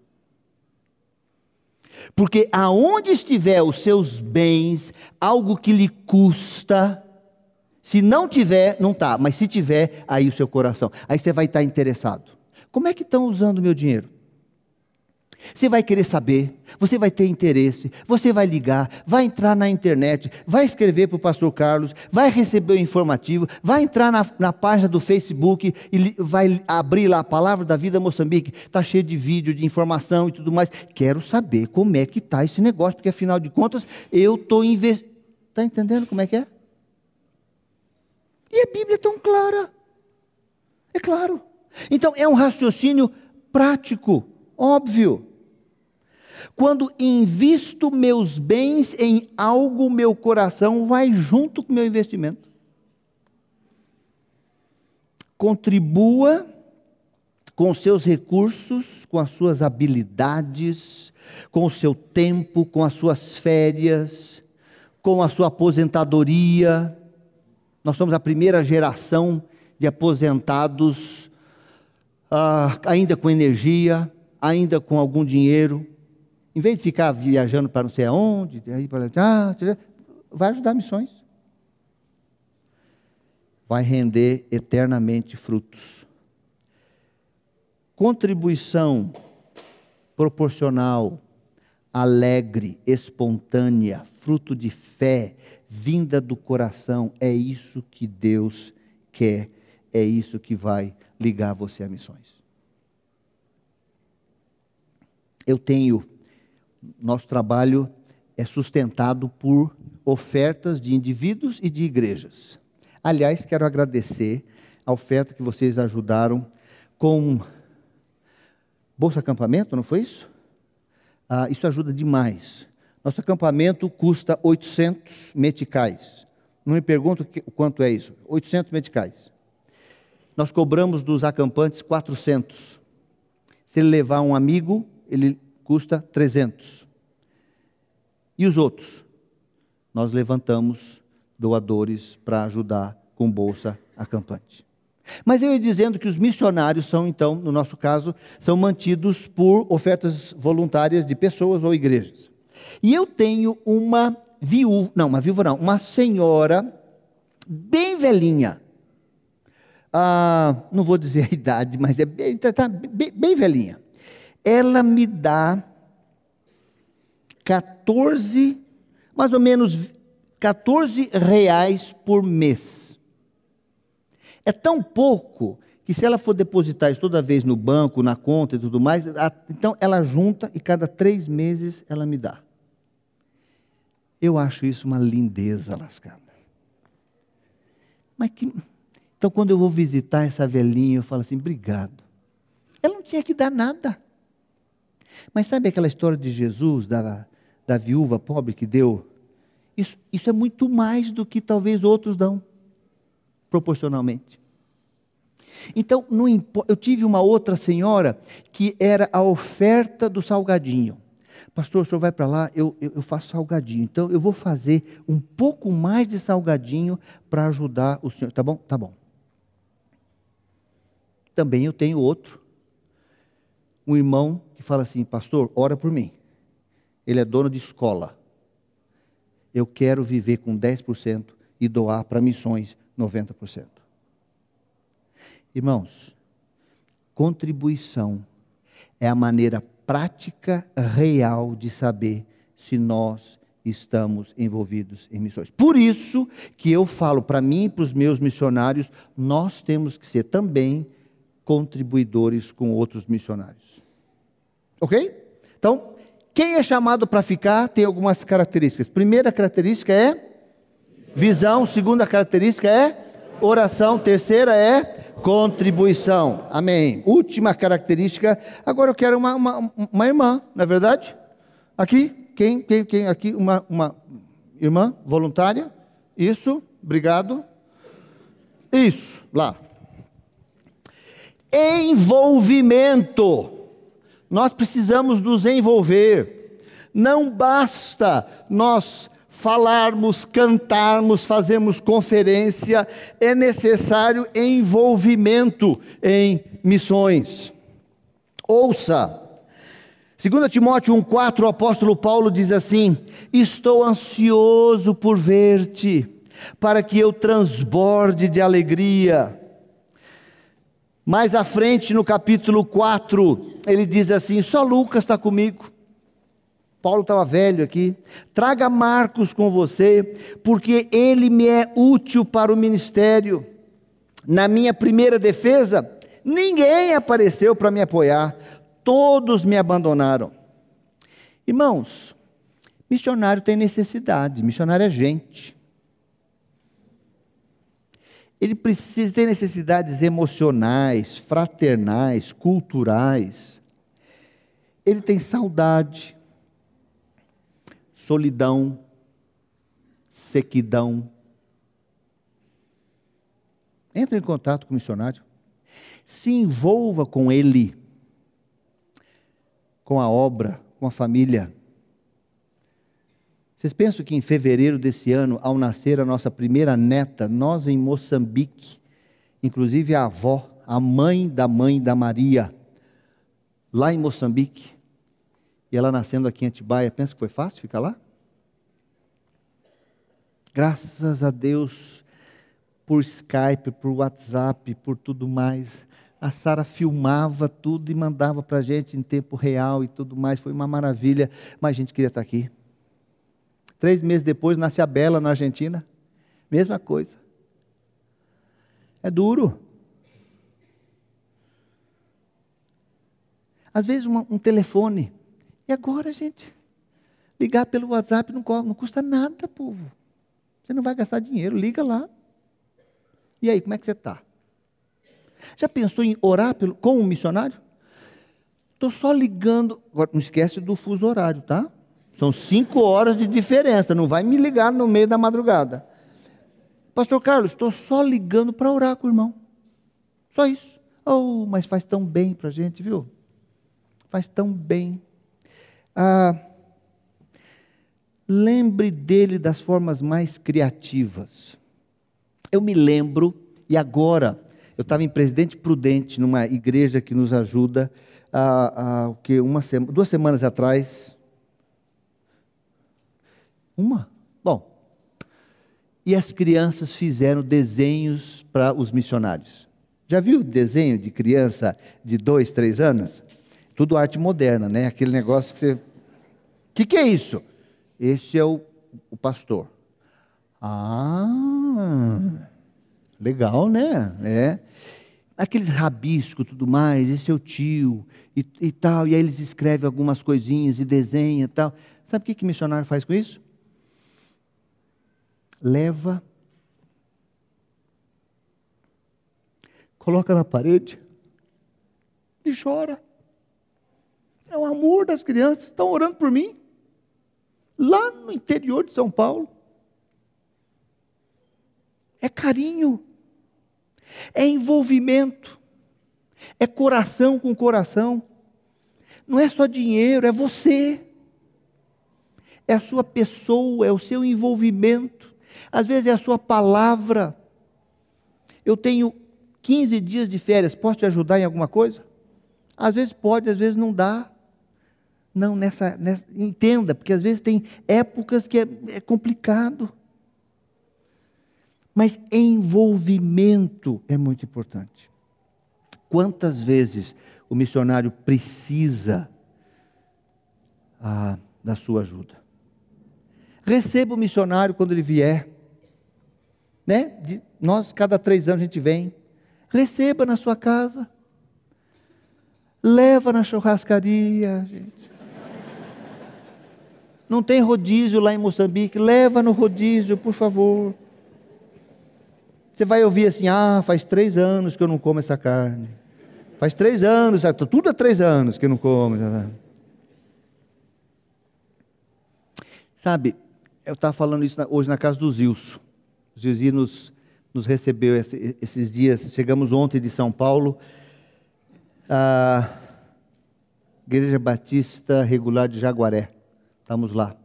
Porque aonde estiver os seus bens, algo que lhe custa, se não tiver, não está, mas se tiver, aí o seu coração. Aí você vai estar interessado. Como é que estão usando o meu dinheiro? Você vai querer saber, você vai ter interesse, você vai ligar, vai entrar na internet, vai escrever para o pastor Carlos, vai receber o informativo, vai entrar na, na página do Facebook e vai abrir lá a palavra da vida Moçambique, está cheio de vídeo, de informação e tudo mais. Quero saber como é que está esse negócio, porque afinal de contas eu estou investindo. Está entendendo como é que é? E a Bíblia é tão clara. É claro. Então é um raciocínio prático, óbvio. Quando invisto meus bens em algo, meu coração vai junto com o meu investimento. Contribua com seus recursos, com as suas habilidades, com o seu tempo, com as suas férias, com a sua aposentadoria, nós somos a primeira geração de aposentados, ah, ainda com energia, ainda com algum dinheiro. Em vez de ficar viajando para não sei aonde, aí para ah, vai ajudar missões. vai render eternamente frutos. Contribuição proporcional, alegre, espontânea, fruto de fé, vinda do coração, é isso que Deus quer, é isso que vai ligar você a missões. Eu tenho, nosso trabalho é sustentado por ofertas de indivíduos e de igrejas. Aliás, quero agradecer a oferta que vocês ajudaram com Bolsa Acampamento, não foi isso? Ah, isso ajuda demais. Nosso acampamento custa 800 meticais. Não me pergunto quanto é isso. 800 meticais. Nós cobramos dos acampantes 400. Se ele levar um amigo, ele custa 300. E os outros? Nós levantamos doadores para ajudar com bolsa acampante. Mas eu ia dizendo que os missionários são, então, no nosso caso, são mantidos por ofertas voluntárias de pessoas ou igrejas. E eu tenho uma viúva, não, uma viúva não, uma senhora bem velhinha. Ah, não vou dizer a idade, mas é bem, tá, tá bem, bem velhinha. Ela me dá 14, mais ou menos 14 reais por mês. É tão pouco que se ela for depositar isso toda vez no banco, na conta e tudo mais, então ela junta e cada três meses ela me dá. Eu acho isso uma lindeza lascada. Mas que. Então, quando eu vou visitar essa velhinha, eu falo assim: obrigado. Ela não tinha que dar nada. Mas sabe aquela história de Jesus, da, da viúva pobre que deu? Isso, isso é muito mais do que talvez outros dão, proporcionalmente. Então, não, eu tive uma outra senhora que era a oferta do salgadinho. Pastor, o senhor vai para lá, eu, eu, eu, faço salgadinho. Então, eu vou fazer um pouco mais de salgadinho para ajudar o senhor. Tá bom? Tá bom. Também eu tenho outro. Um irmão que fala assim, pastor, ora por mim. Ele é dono de escola. Eu quero viver com 10% e doar para missões 90%. Irmãos, contribuição é a maneira prática real de saber se nós estamos envolvidos em missões. Por isso que eu falo para mim e para os meus missionários, nós temos que ser também contribuidores com outros missionários. Ok? Então, quem é chamado para ficar tem algumas características. Primeira característica é visão, segunda característica é oração, terceira é contribuição. Amém. Última característica. Agora eu quero uma, uma, uma irmã, não é verdade? Aqui, quem, quem, quem aqui? Uma, uma irmã voluntária? Isso, obrigado. Isso, lá. Envolvimento. Nós precisamos nos envolver. Não basta nós falarmos, cantarmos, fazermos conferência, é necessário envolvimento em missões. Ouça, 2 Timóteo 1,4, o apóstolo Paulo diz assim: Estou ansioso por ver-te, para que eu transborde de alegria. Mais à frente, no capítulo 4, ele diz assim: Só Lucas está comigo. Paulo estava velho aqui. Traga Marcos com você, porque ele me é útil para o ministério. Na minha primeira defesa, ninguém apareceu para me apoiar, todos me abandonaram. Irmãos, missionário tem necessidade, missionário é gente. Ele precisa ter necessidades emocionais, fraternais, culturais. Ele tem saudade, solidão, sequidão. Entre em contato com o missionário. Se envolva com ele, com a obra, com a família. Vocês pensam que em fevereiro desse ano, ao nascer a nossa primeira neta, nós em Moçambique, inclusive a avó, a mãe da mãe da Maria, lá em Moçambique, e ela nascendo aqui em Atibaia, pensa que foi fácil ficar lá? Graças a Deus por Skype, por WhatsApp, por tudo mais. A Sara filmava tudo e mandava para a gente em tempo real e tudo mais. Foi uma maravilha, mas a gente queria estar aqui. Três meses depois nasce a Bela na Argentina. Mesma coisa. É duro. Às vezes uma, um telefone. E agora, gente? Ligar pelo WhatsApp não, não custa nada, povo. Você não vai gastar dinheiro, liga lá. E aí, como é que você está? Já pensou em orar pelo, com um missionário? Estou só ligando. Agora, não esquece do fuso horário, tá? São cinco horas de diferença. Não vai me ligar no meio da madrugada. Pastor Carlos, estou só ligando para orar com o irmão. Só isso. Oh, mas faz tão bem para a gente, viu? Faz tão bem. Ah, lembre dele das formas mais criativas. Eu me lembro, e agora, eu estava em Presidente Prudente, numa igreja que nos ajuda, há, há que, uma duas semanas atrás. Uma? Bom. E as crianças fizeram desenhos para os missionários. Já viu desenho de criança de dois, três anos? Tudo arte moderna, né? Aquele negócio que você. O que, que é isso? Esse é o, o pastor. Ah, legal, né? É. Aqueles rabiscos tudo mais, esse é o tio e, e tal. E aí eles escrevem algumas coisinhas e desenham e tal. Sabe o que, que missionário faz com isso? Leva, coloca na parede e chora. É o amor das crianças, estão orando por mim. Lá no interior de São Paulo. É carinho, é envolvimento, é coração com coração. Não é só dinheiro, é você. É a sua pessoa, é o seu envolvimento. Às vezes é a sua palavra. Eu tenho 15 dias de férias, posso te ajudar em alguma coisa? Às vezes pode, às vezes não dá. Não, nessa, nessa, entenda, porque às vezes tem épocas que é, é complicado. Mas envolvimento é muito importante. Quantas vezes o missionário precisa ah, da sua ajuda? Receba o missionário quando ele vier. Né? De, nós, cada três anos, a gente vem. Receba na sua casa. Leva na churrascaria, gente. Não tem rodízio lá em Moçambique, leva no rodízio, por favor. Você vai ouvir assim: ah, faz três anos que eu não como essa carne. Faz três anos, tudo há três anos que eu não como. Sabe, eu estava falando isso hoje na casa do Zilso. O Zilzi nos, nos recebeu esses dias. Chegamos ontem de São Paulo. A Igreja Batista Regular de Jaguaré. Estamos lá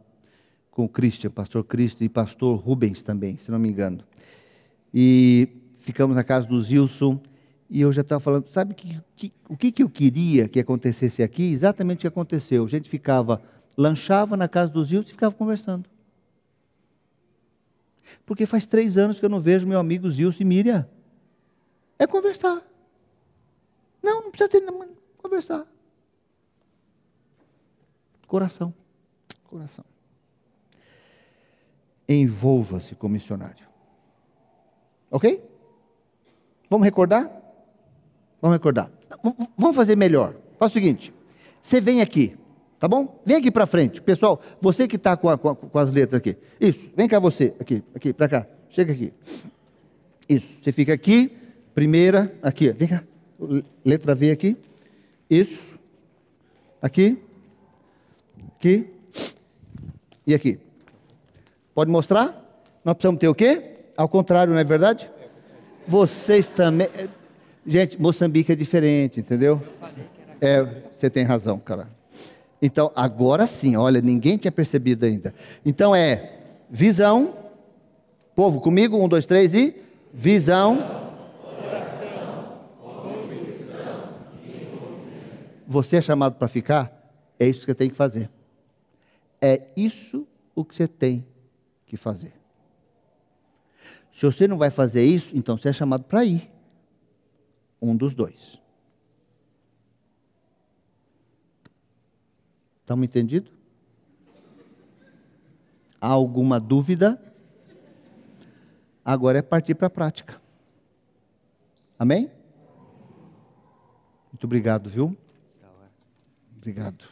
com o Christian, pastor Christian e pastor Rubens também, se não me engano. E ficamos na casa do Zilson e eu já estava falando, sabe que, que, o que, que eu queria que acontecesse aqui? Exatamente o que aconteceu. A gente ficava, lanchava na casa do Zilson e ficava conversando. Porque faz três anos que eu não vejo meu amigo Zilson e Miriam. É conversar. Não, não precisa ter, conversar. Coração coração. Envolva-se com o missionário. Ok? Vamos recordar? Vamos recordar. Vamos fazer melhor. Faz o seguinte: você vem aqui, tá bom? Vem aqui para frente. Pessoal, você que está com, com, com, as letras aqui. Isso, vem cá você, aqui, aqui, para cá. Chega aqui. Isso, você fica aqui, primeira, aqui, vem cá. Letra V aqui. Isso. Aqui. Aqui. E aqui? Pode mostrar? Nós precisamos ter o quê? Ao contrário, não é verdade? Vocês também. Gente, Moçambique é diferente, entendeu? É, você tem razão, cara. Então, agora sim, olha, ninguém tinha percebido ainda. Então é visão. Povo, comigo, um, dois, três e visão. Você é chamado para ficar? É isso que você tem que fazer. É isso o que você tem que fazer. Se você não vai fazer isso, então você é chamado para ir. Um dos dois. Estamos entendidos? Há alguma dúvida? Agora é partir para a prática. Amém? Muito obrigado, viu? Obrigado.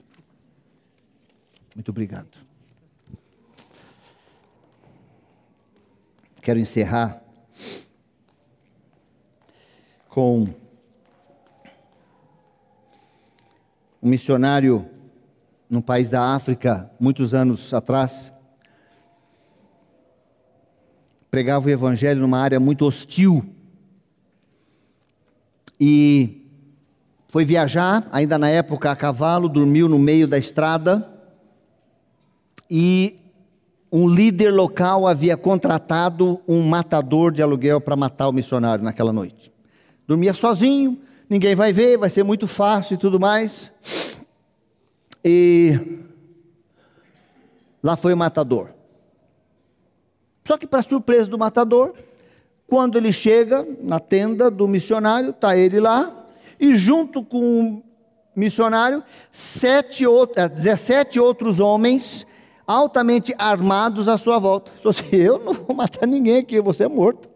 Muito obrigado. Quero encerrar com um missionário num país da África, muitos anos atrás, pregava o evangelho numa área muito hostil. E foi viajar, ainda na época a cavalo, dormiu no meio da estrada. E um líder local havia contratado um matador de aluguel para matar o missionário naquela noite. Dormia sozinho, ninguém vai ver, vai ser muito fácil e tudo mais. E lá foi o matador. Só que, para surpresa do matador, quando ele chega na tenda do missionário, está ele lá, e junto com o missionário, sete, 17 outros homens altamente armados à sua volta. Falou assim: Eu não vou matar ninguém aqui, você é morto.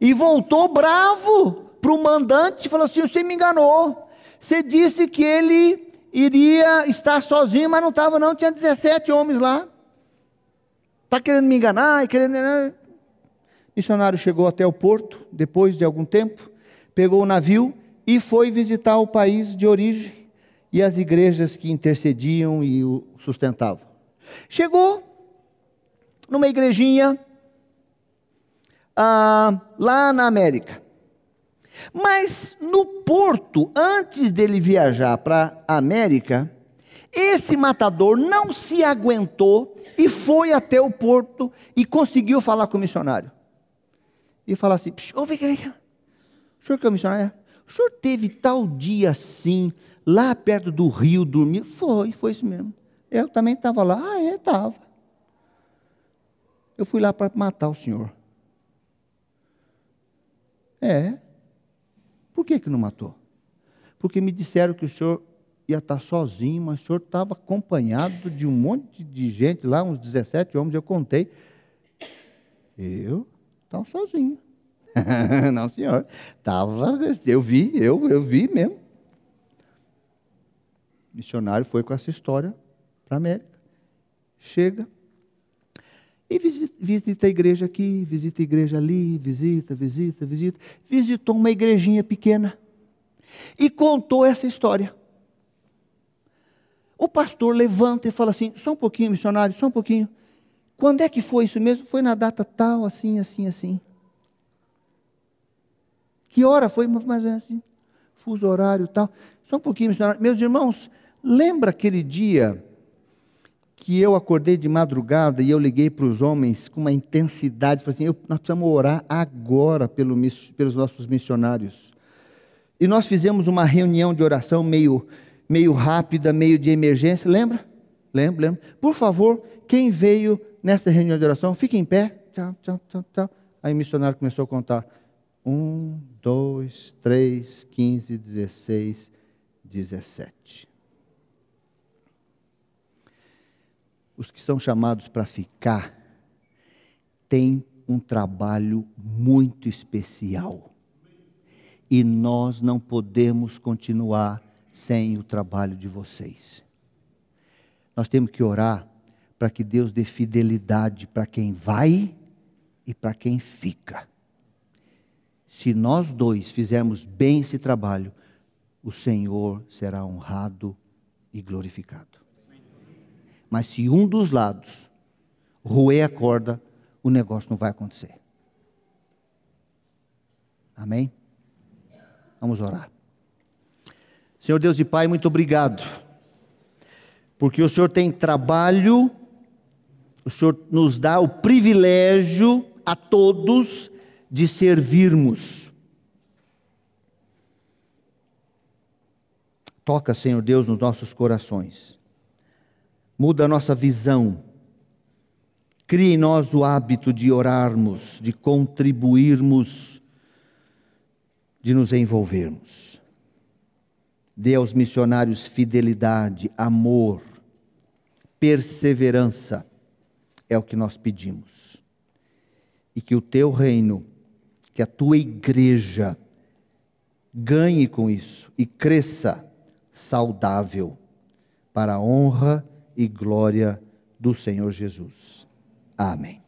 E voltou bravo para o mandante e falou assim: Você me enganou. Você disse que ele iria estar sozinho, mas não estava, não. Tinha 17 homens lá. Está querendo me enganar querendo. O missionário chegou até o porto, depois de algum tempo, pegou o navio e foi visitar o país de origem e as igrejas que intercediam e o sustentavam. Chegou numa igrejinha ah, lá na América. Mas no porto, antes dele viajar para a América, esse matador não se aguentou e foi até o porto e conseguiu falar com o missionário. E falar assim: Ô, vem cá, vem cá. O senhor que é o missionário? O senhor teve tal dia assim, lá perto do rio, dormiu? Foi, foi isso mesmo. Eu também estava lá. Ah, é, estava. Eu fui lá para matar o senhor. É. Por que, que não matou? Porque me disseram que o senhor ia estar sozinho, mas o senhor estava acompanhado de um monte de gente lá, uns 17 homens, eu contei. Eu estava sozinho. não, senhor. Tava, eu vi, eu, eu vi mesmo. O missionário foi com essa história para a América. Chega e visita, a igreja aqui, visita a igreja ali, visita, visita, visita. Visitou uma igrejinha pequena e contou essa história. O pastor levanta e fala assim: só um pouquinho, missionário, só um pouquinho. Quando é que foi isso mesmo? Foi na data tal, assim, assim, assim. Que hora foi? Mais ou menos assim. Fuso horário tal. Só um pouquinho, missionário. Meus irmãos, lembra aquele dia que eu acordei de madrugada e eu liguei para os homens com uma intensidade, falei assim, eu, nós precisamos orar agora pelo, pelos nossos missionários. E nós fizemos uma reunião de oração meio, meio rápida, meio de emergência, lembra? Lembra, lembra? Por favor, quem veio nessa reunião de oração, fique em pé. Tchau, tchau, tchau, tchau. Aí o missionário começou a contar. Um, dois, três, quinze, dezesseis, dezessete. Os que são chamados para ficar têm um trabalho muito especial. E nós não podemos continuar sem o trabalho de vocês. Nós temos que orar para que Deus dê fidelidade para quem vai e para quem fica. Se nós dois fizermos bem esse trabalho, o Senhor será honrado e glorificado. Mas se um dos lados roer a corda, o negócio não vai acontecer. Amém? Vamos orar. Senhor Deus e Pai, muito obrigado. Porque o Senhor tem trabalho, o Senhor nos dá o privilégio a todos de servirmos. Toca, Senhor Deus, nos nossos corações muda a nossa visão Crie em nós o hábito de orarmos, de contribuirmos, de nos envolvermos. Dê aos missionários fidelidade, amor, perseverança, é o que nós pedimos. E que o teu reino, que a tua igreja, ganhe com isso e cresça saudável para a honra e glória do Senhor Jesus. Amém.